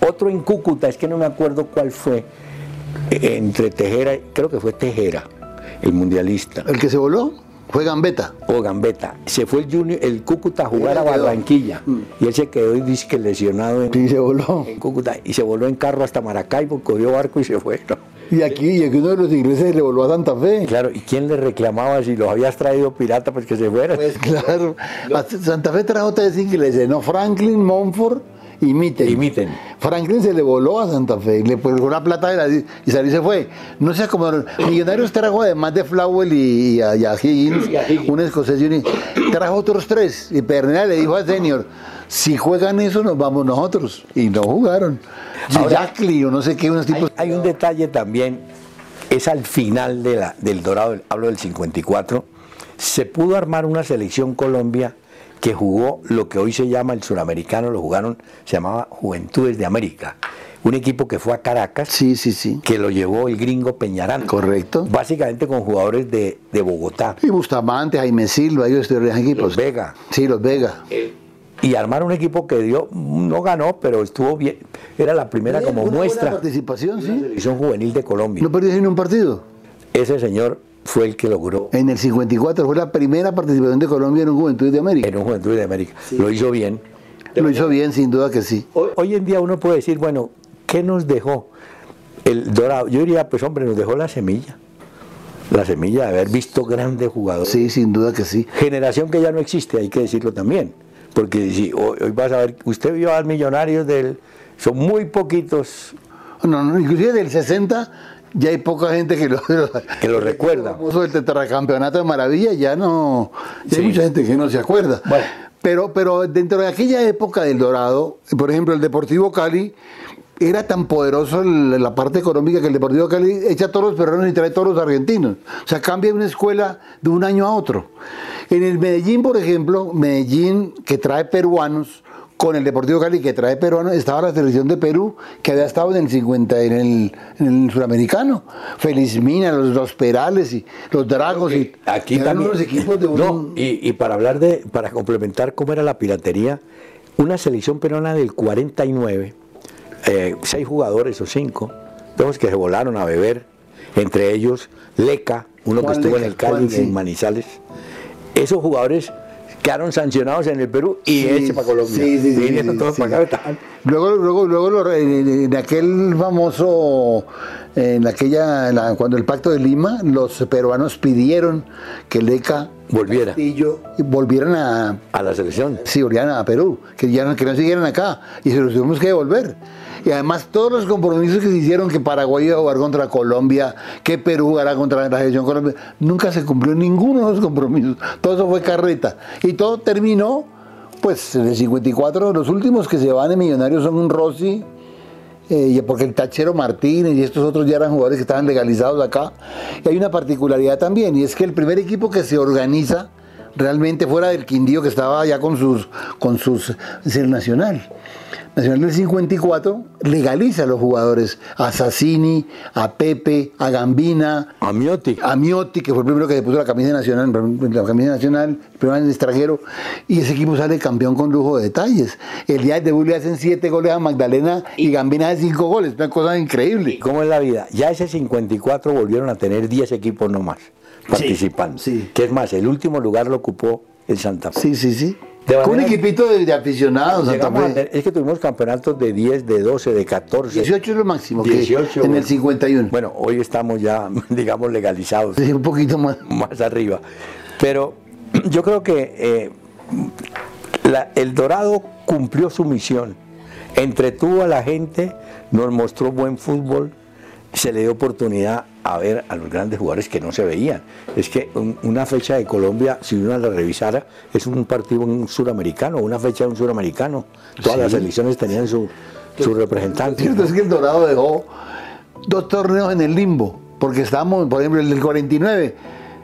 Otro en Cúcuta, es que no me acuerdo cuál fue, eh, entre Tejera, creo que fue Tejera, el mundialista, El que se voló fue Gambetta. o Gambetta. Se fue el Junior, el Cúcuta a jugar a. Barranquilla y él se quedó y dice que lesionado en, Sí, se voló. en Cúcuta y se voló en carro hasta Maracaibo, cogió barco y se fue. ¿no? Y aquí, y aquí uno de los ingleses le voló a Santa Fe. Claro, ¿y quién le reclamaba si los habías traído pirata pues que se fueran? Pues claro. Santa Fe trajo tres ingleses, ¿no? Franklin, Monfort Y Mitten. Franklin se le voló a Santa Fe, y le pegó la plata de la, y salió y se fue. No se acomodaron. Millonarios trajo además de Flowell y, y a, y a Higgins, Y a Higgins. un escocés y un- trajo otros tres. Y Pernella le dijo al señor, si juegan eso nos vamos nosotros. Y no jugaron. Jackley o no sé qué, unos Hay, tipos... hay un detalle también, es al final de la- del Dorado, hablo del 54, se pudo armar una selección Colombia que jugó lo que hoy se llama el suramericano, lo jugaron, se llamaba Juventudes de América, un equipo que fue a Caracas, Sí, sí, sí. que lo llevó el gringo Peñarán. Correcto. Básicamente con jugadores de, de Bogotá, Y Bustamante, Jaime Silva, ellos estuvieron en equipos. los Vega. Sí, los Vega. Y armaron un equipo que dio, no ganó, pero estuvo bien. Era la primera como Una buena muestra. participación, sí. Selección juvenil de Colombia. No perdió ni un partido. Ese señor fue el que logró En el 54 fue la primera participación de Colombia en un Juventud de América. en un Juventud de América. Lo hizo bien. Lo hizo bien, sin duda que sí. Hoy, hoy en día uno puede decir, bueno, ¿qué nos dejó el Dorado? Yo diría, pues hombre, nos dejó la semilla. La semilla de haber visto grandes jugadores. Sí, sin duda que sí. Generación que ya no existe, hay que decirlo también. Porque si hoy, hoy vas a ver, usted vio a los millonarios del. Son muy poquitos No, no, inclusive del 60 ya hay poca gente que lo, que lo recuerdan. famoso del tetracampeonato de maravilla ya no ya hay mucha gente que no se acuerda Bueno. pero pero dentro de aquella época del Dorado por ejemplo el Deportivo Cali era tan poderoso el- la parte económica que el Deportivo Cali echa todos los peruanos y trae todos los argentinos o sea cambia una escuela de un año a otro en el Medellín por ejemplo Medellín que trae peruanos con el Deportivo Cali que trae peruanos, estaba la selección de Perú que había estado en el 50 en el, en el suramericano. Feliz Mina, los, los Perales y los Dragos y Aquí también. unos equipos de No, y, y para hablar de, para complementar cómo era la piratería, una selección peruana del 49, eh, seis jugadores o cinco, todos que se volaron a beber, entre ellos Leca, uno que estuvo en el Cali, en Manizales. Esos jugadores quedaron sancionados en el Perú y sí, para Colombia. Sí, sí, sí, Luego, luego, luego en aquel famoso, en aquella, cuando el Pacto de Lima, los peruanos pidieron que Leca volviera. Volvieran a a la selección. Sí volvieran a Perú que ya no, que no siguieran acá y se los tuvimos que devolver y además todos los compromisos que se hicieron que Paraguay iba a jugar contra Colombia, que Perú jugará contra la selección Colombia, nunca se cumplió ninguno de los compromisos. Todo eso fue carreta. Y todo terminó, pues el 54, los últimos que se van en Millonarios son un Rossi, eh, porque el Tachero Martínez y estos otros ya eran jugadores que estaban legalizados acá. Y hay una particularidad también, y es que el primer equipo que se organiza realmente fuera del Quindío que estaba ya con sus, con sus, es el Nacional. Nacional del 54 legaliza a los jugadores, a Sassini, a Pepe, a Gambina, a Miotti. A Miotti, que fue el primero que se puso la camisa nacional, la camisa nacional, el el extranjero, y ese equipo sale campeón con lujo de detalles. El día de debut le hacen siete goles a Magdalena y Gambina hace cinco goles, una cosa increíble. ¿Cómo es la vida? Ya ese 54 volvieron a tener 10 equipos nomás participando. Sí, Que es más, el último lugar lo ocupó el Santa Fe. Sí, sí, sí un equipito de, aficionados. es que tuvimos campeonatos de 10, de 12, de 14. 18 es lo máximo. 18, en el 51. Bueno, hoy estamos ya, digamos, legalizados. Sí, un poquito más. Más arriba. Pero yo creo que eh, el Dorado cumplió su misión. Entretuvo a la gente, nos mostró buen fútbol, se le dio oportunidad a ver a los grandes jugadores que no se veían. Es que una fecha de Colombia, si uno la revisara, es un partido un suramericano, una fecha de un suramericano. Todas las elecciones tenían su, su representante. Cierto es que el Dorado dejó dos torneos en el limbo, porque estábamos, por ejemplo, el 49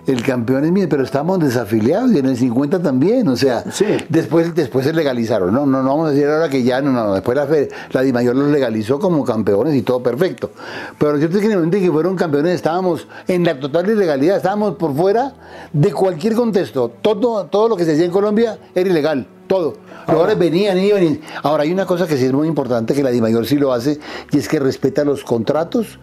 el campeón es mío, pero estamos desafiliados y en el 50 también, o sea, después, después se legalizaron, no, no, no vamos a decir ahora que ya, no, no, después la, la Dimayor los legalizó como campeones y todo perfecto, pero lo cierto es que en el momento en que fueron campeones estábamos en la total ilegalidad, estábamos por fuera de cualquier contexto, todo, todo lo que se hacía en Colombia era ilegal, todo. Ahora venían, iban y... Ahora hay una cosa que sí es muy importante, que la DIMAYOR sí lo hace, y es que respeta los contratos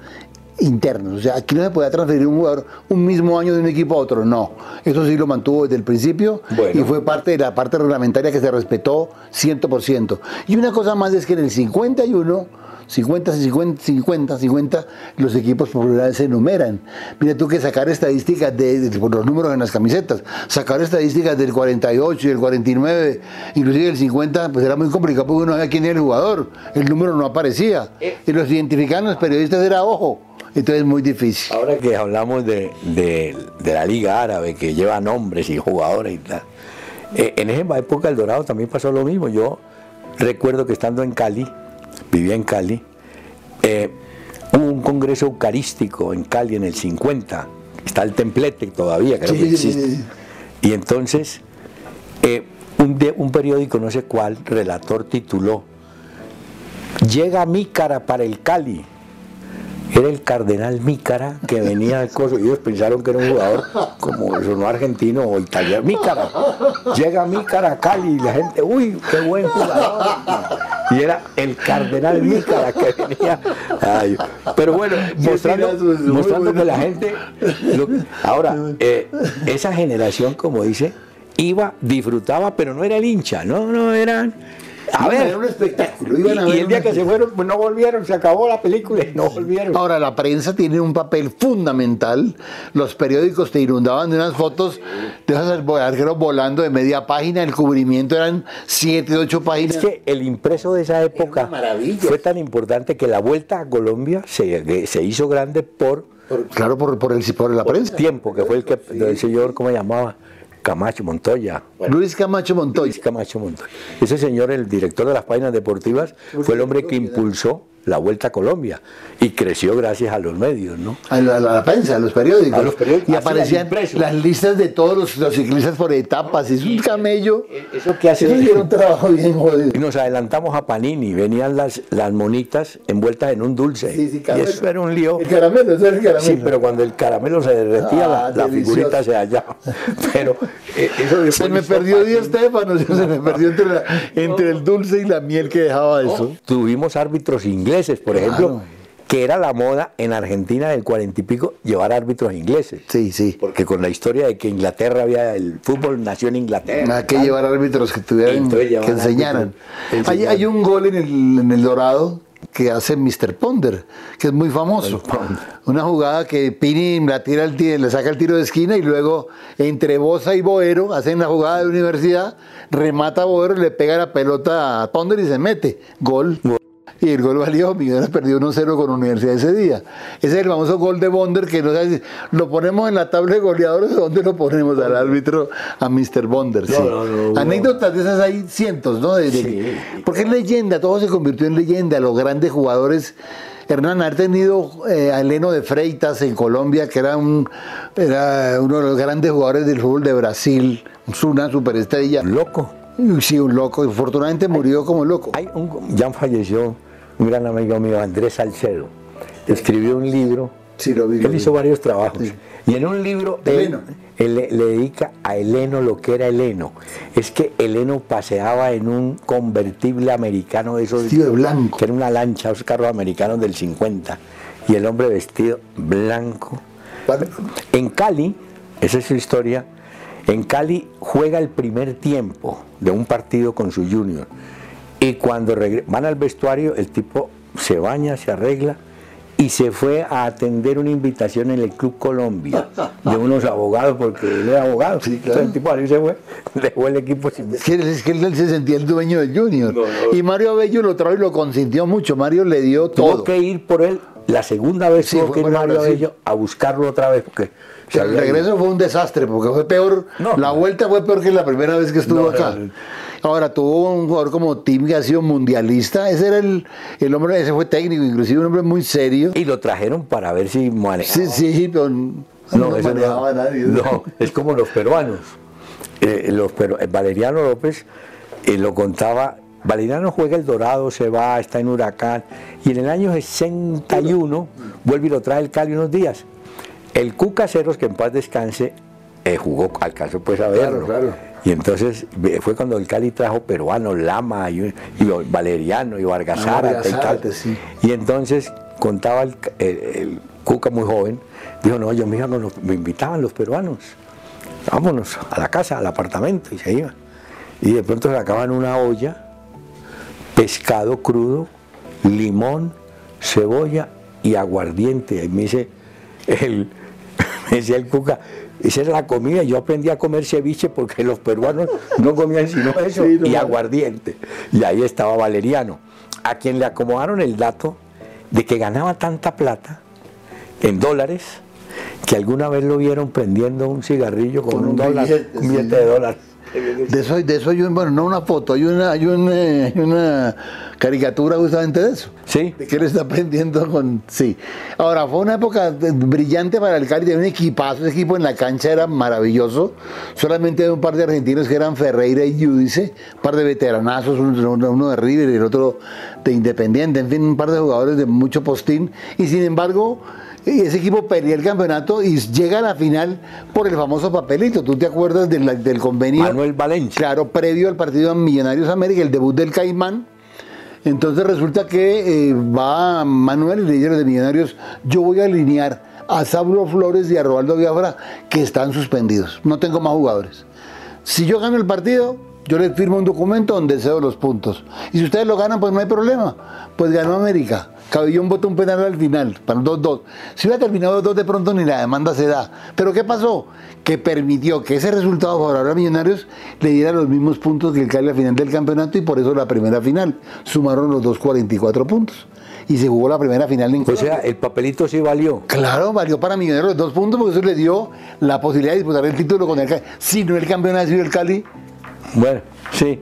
internos. O sea, aquí no se puede transferir un jugador un mismo año de un equipo a otro, no. Eso sí lo mantuvo desde el principio y fue parte de la parte reglamentaria que se respetó 100%. Y una cosa más es que en el 51 50, 50, 50, 50, los equipos por se enumeran. Mira tú que sacar estadísticas de, por los números en las camisetas, sacar estadísticas del 48 y el 49, inclusive el 50, pues era muy complicado porque uno no sabía quién era el jugador, el número no aparecía. Eh. Y los identificaban los periodistas era ojo entonces es muy difícil. Ahora que hablamos de, la Liga Árabe, que lleva nombres y jugadores y tal, eh, en esa época el Dorado también pasó lo mismo. Yo recuerdo que estando en Cali, vivía en Cali, eh, hubo un congreso eucarístico en Cali en el 50, está el templete todavía, creo que existe. Y entonces, eh, un, un periódico, no sé cuál, relator tituló, Llega mi cara para el Cali era el cardenal Mícara que venía al coso ellos pensaron que era un jugador como sonó argentino o italiano. Mícara, llega Mícara a Cali y la gente, uy, qué buen jugador. Y era el cardenal Mícara que venía. pero bueno, mostrando, mostrando que la gente. ahora, eh, esa generación, como dice, iba, disfrutaba, pero no era el hincha, no, no, eran a ver, un espectáculo. y, el día que se fueron, pues no volvieron, se acabó la película y no volvieron. Ahora, la prensa tiene un papel fundamental. Los periódicos te inundaban de unas fotos de esos arqueros volando de media página. El cubrimiento eran siete, ocho páginas. Es que el impreso de esa época fue tan importante que la vuelta a Colombia se, se hizo grande por. claro, por, por, el, por la prensa. tiempo, que fue el que el señor, ¿cómo llamaba? Camacho Montoya. Luis Camacho Montoya. Luis Camacho Montoya. Ese señor, el director de las páginas deportivas, fue el hombre que impulsó la Vuelta a Colombia y creció gracias a los medios, ¿no? A la, prensa, a los periódicos. Y aparecían las listas de todos los, ciclistas por etapas, es un camello. Eh, eso que hace un trabajo bien jodido. Y nos adelantamos a Panini, venían las, las monitas envueltas en un dulce. Sí, sí, y eso era un lío. El caramelo, eso era el caramelo. Sí, pero cuando el caramelo se derretía, la, ah, figurita se hallaba. Pero eh, eso Se me perdió Dios Estefano, se me perdió entre, el dulce y la miel que dejaba eso. Tuvimos árbitros ingleses por ejemplo, que era la moda en Argentina del cuarenta y pico llevar árbitros ingleses. Sí, sí. Porque con la historia de que Inglaterra había, el fútbol nació en Inglaterra. Hay que llevar árbitros que tuvieran, que enseñaran. Hay, hay, un gol en el, en el Dorado que hace Mr. Ponder, que es muy famoso. Una jugada que Pini la tira el le saca el tiro de esquina y luego entre Bosa y Boero hacen una jugada de universidad, remata a Boero, le pega la pelota a Ponder y se mete. Gol y el gol valió, Millonarios perdió 1-0 con Universidad ese día. Ese es el famoso gol de Bonder que hace, lo ponemos en la tabla de goleadores, ¿dónde lo ponemos? Al árbitro, a Mr. Bonder. sí. Anécdotas de esas hay cientos, ¿no? porque es leyenda, todo se convirtió en leyenda, los grandes jugadores. Hernán, ha tenido eh, a Eleno de Freitas en Colombia, que era, un, era uno de los grandes jugadores del fútbol de Brasil, una superestrella. Loco. Sí, un loco. Afortunadamente murió como loco. Hay un, ya falleció un gran amigo mío, Andrés Salcedo, escribió un libro. Sí, lo vi, él hizo varios trabajos. Y en un libro él, le, dedica a Heleno lo que era Heleno. Es que Heleno paseaba en un convertible americano de esos. Vestido de blanco. Que era una lancha, esos carros americanos del 50. Y el hombre vestido blanco. En Cali, esa es su historia, en Cali juega el primer tiempo de un partido con su junior y cuando van al vestuario, el tipo se baña, se arregla y se fue a atender una invitación en el Club Colombia de unos abogados, porque él era abogado. Sí, claro. Entonces, el tipo ahí se fue, dejó el equipo sin es que, es que él se sentía el dueño del Junior. Y Mario Abello lo trajo y lo consintió mucho. Mario le dio todo. Tuvo que ir por él. La segunda vez tuvo que ir Mario Abello a buscarlo otra vez, porque el regreso fue un desastre, porque fue peor. la vuelta fue peor que la primera vez que estuvo acá. Ahora tuvo un jugador como Tim que ha sido mundialista. Ese era el, el hombre, ese fue técnico, inclusive un hombre muy serio. Y lo trajeron para ver si manejaba. Sí, sí, pero no, no manejaba nadie. No, es como los peruanos. Eh, los eh, Valeriano López eh, lo contaba. Valeriano juega el Dorado, se va, está en Huracán. Y en el año 61 vuelve y lo trae el Cali unos días. El Cuca Ceros, que en paz descanse, jugó, alcanzó pues a verlo. Claro, claro. Y entonces fue cuando el Cali trajo peruano, Lama, y, Valeriano, y Vargas y tal. Y entonces contaba el, Cuca muy joven, dijo, no, yo mira, no, me invitaban los peruanos, vámonos a la casa, al apartamento, y se iban. Y de pronto se acaban una olla, pescado crudo, limón, cebolla y aguardiente. Y me dice el, me decía el Cuca, esa era la comida. Yo aprendí a comer ceviche porque los peruanos no comían sino eso y aguardiente. Y ahí estaba Valeriano, a quien le acomodaron el dato de que ganaba tanta plata en dólares que alguna vez lo vieron prendiendo un cigarrillo con, un, dólar, un billete de dólar. De eso, de eso hay, bueno, no una foto, hay una, hay una, caricatura justamente de eso. Sí. De que él está aprendiendo con. Sí. Ahora, fue una época brillante para el Cali, tenía un equipazo, ese equipo en la cancha era maravilloso. Solamente había un par de argentinos que eran Ferreira y Judice, un par de veteranazos, uno de River y el otro de Independiente, en fin, un par de jugadores de mucho postín. Y sin embargo y ese equipo perdía el campeonato y llega a la final por el famoso papelito. ¿Tú te acuerdas del, del convenio? Manuel Valencia. Claro, previo al partido de Millonarios América, el debut del Caimán. Entonces resulta que eh, va Manuel, el líder de Millonarios, yo voy a alinear a Saulo Flores y a Robaldo Biafra, que están suspendidos. No tengo más jugadores. Si yo gano el partido, yo les firmo un documento donde cedo los puntos. Y si ustedes lo ganan, pues no hay problema. Pues ganó América. Cabellón votó un penal al final, para 2-2. Si hubiera terminado 2 de pronto ni la demanda se da. Pero ¿qué pasó? Que permitió que ese resultado favorable a Millonarios le diera los mismos puntos que el Cali al final del campeonato y por eso la primera final. Sumaron los dos 44 puntos. Y se jugó la primera final en O sea, el papelito sí valió. Claro, valió para Millonarios los dos puntos porque eso le dio la posibilidad de disputar el título con el Cali. Si no el campeón ha sido el Cali, bueno, sí.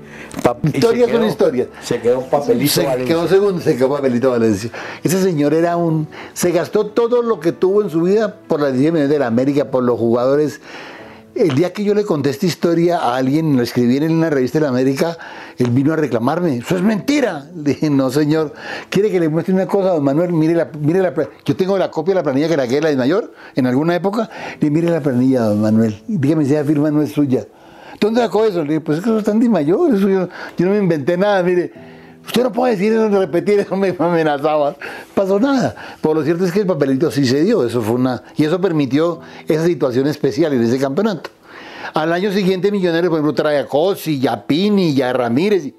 Historias son historias. Se quedó un papelito se Valencia. Quedó segundo, se quedó papelito Valencia. Ese señor era un. Se gastó todo lo que tuvo en su vida por las 10 millones de la América, por los jugadores. El día que yo le conté esta historia a alguien, lo escribí en una revista de la América, él vino a reclamarme. Eso es mentira. Le dije, no, señor. ¿Quiere que le muestre una cosa, don Manuel? Mire la, mire la Yo tengo la copia de la planilla que la que la de mayor en alguna época. Y mire la planilla, don Manuel. Dígame si la firma no es suya. ¿Dónde sacó eso? Le dije, pues es que eso están de mayor, yo, no me inventé nada, mire. Usted no puede decir eso, repetir eso, me amenazaba. Pasó nada. Por lo cierto es que el papelito sí se dio, eso fue una. Y eso permitió esa situación especial en ese campeonato. Al año siguiente, Millonarios, por ejemplo, trae a Cosi, ya Pini, ya Ramírez, y,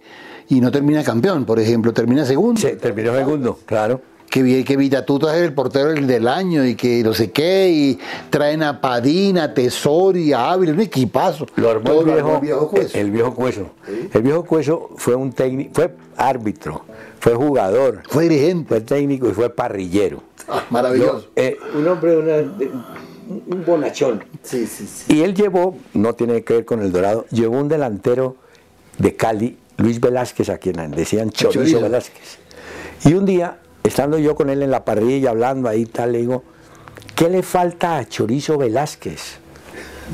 y no termina campeón, por ejemplo, termina segundo. Sí, terminó segundo, claro. Que, que es el portero del- año y que no sé qué, y traen a Padina, a Tesori, a Ávila, un equipazo. Lo armó Todo el viejo, armó el viejo Cueso. el viejo Cueso. El viejo Cueso fue un técnico, fue árbitro, fue jugador, Fue dirigente. fue técnico y fue parrillero. Ah, maravilloso. Eh, un hombre, una- de- un bonachón. Sí, sí, sí. Y él llevó, no tiene que ver con el Dorado, llevó un delantero de Cali, Luis Velázquez, a quien decían Chorizo, Chorizo. Velázquez. Y un día, estando yo con él en la parrilla, hablando ahí tal, le digo, ¿qué le falta a Chorizo Velázquez?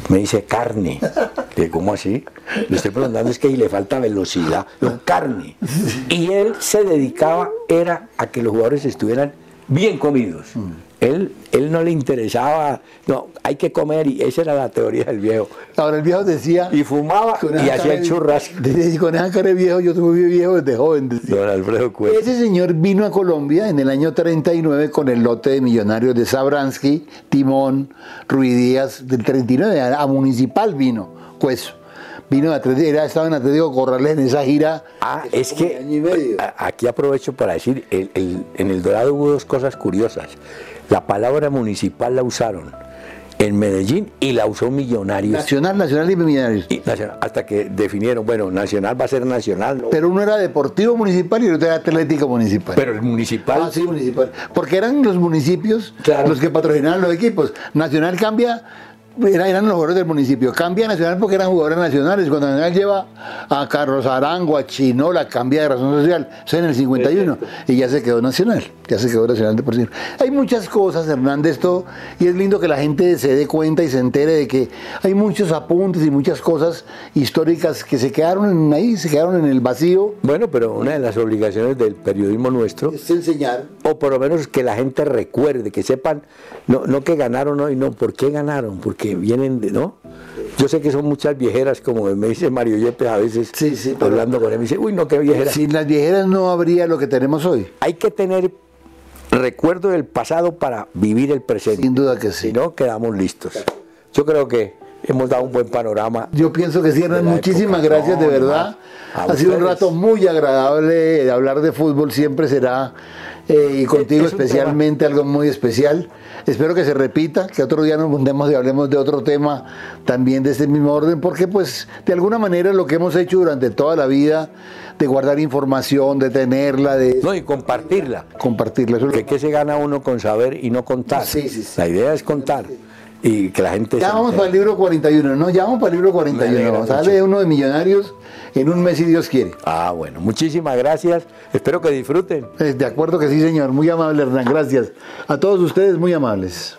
Me dice carne. ¿cómo así? Le estoy preguntando, es que le falta velocidad. No, carne. Y él se dedicaba, era a que los jugadores estuvieran bien comidos. Él, él no le interesaba, no, hay que comer, y esa era la teoría del viejo. Ahora el viejo decía. Y fumaba y hacía churras. decía, con esa cara de viejo, yo tuve viejo desde joven. decía. Don Alfredo Cuesta. Ese señor vino a Colombia en el año 39 con el lote de millonarios de Sabransky, Timón, Ruidías, del 39, a, a Municipal vino, Cueso. Vino de Atlético, era, estaba en Atlético Corrales en esa gira. Ah, es que año y medio. aquí aprovecho para decir, el- el- en el Dorado hubo dos cosas curiosas. La palabra municipal la usaron en Medellín y la usó Millonarios. Nacional, Nacional y Millonarios. Y Nacional, hasta que definieron, bueno, Nacional va a ser Nacional, ¿no? Pero uno era Deportivo Municipal y el otro era Atlético Municipal. pero el municipal... Ah, sí, municipal. Porque eran los municipios Claro. los que patrocinaban los equipos. Nacional cambia, eran los jugadores del municipio. Cambia Nacional porque eran jugadores nacionales. Cuando Nacional lleva a Carlos Arango, a Chinola, cambia de razón social. Eso en el 51. Y ya se quedó Nacional. Ya se quedó Nacional de por sí. Hay muchas cosas, Hernández, esto. Y es lindo que la gente se dé cuenta y se entere de que hay muchos apuntes y muchas cosas históricas que se quedaron en ahí, se quedaron en el vacío. Bueno, pero una de las obligaciones del periodismo nuestro Es enseñar. o por lo menos que la gente recuerde, que sepan, no, no que ganaron hoy, no, ¿por qué ganaron? Vienen de, ¿no? Yo sé que son muchas viejeras, como me dice Mario Yepes a veces, Sí, sí, pero- hablando con él, me dice, uy, no, qué viejera. Sin las viejeras no habría lo que tenemos hoy. Hay que tener recuerdo del pasado para vivir el presente. Sin duda que Si sí. no, quedamos listos. Yo creo que hemos dado un buen panorama. Yo pienso que sí, Hernán, muchísimas época. gracias de verdad. Ha sido un rato muy agradable de hablar de fútbol, siempre será, eh, y contigo es especialmente algo muy especial. Espero que se repita, que otro día nos juntemos y hablemos de otro tema también de este mismo orden, porque pues de alguna manera lo que hemos hecho durante toda la vida, de guardar información, de tenerla, de No, y compartirla. compartirla. Eso es lo Que qué se gana uno con saber y no contar. Sí, sí, sí. La idea es contar. Y que la gente Ya vamos para el libro 41, ¿no? Ya vamos para el libro Me alegra 41. Sale mucho. uno de Millonarios en un mes si Dios quiere. Ah, bueno, muchísimas gracias. Espero que disfruten. Eh, De acuerdo que sí, señor. Muy amable, Hernán. Gracias. A todos ustedes, muy amables.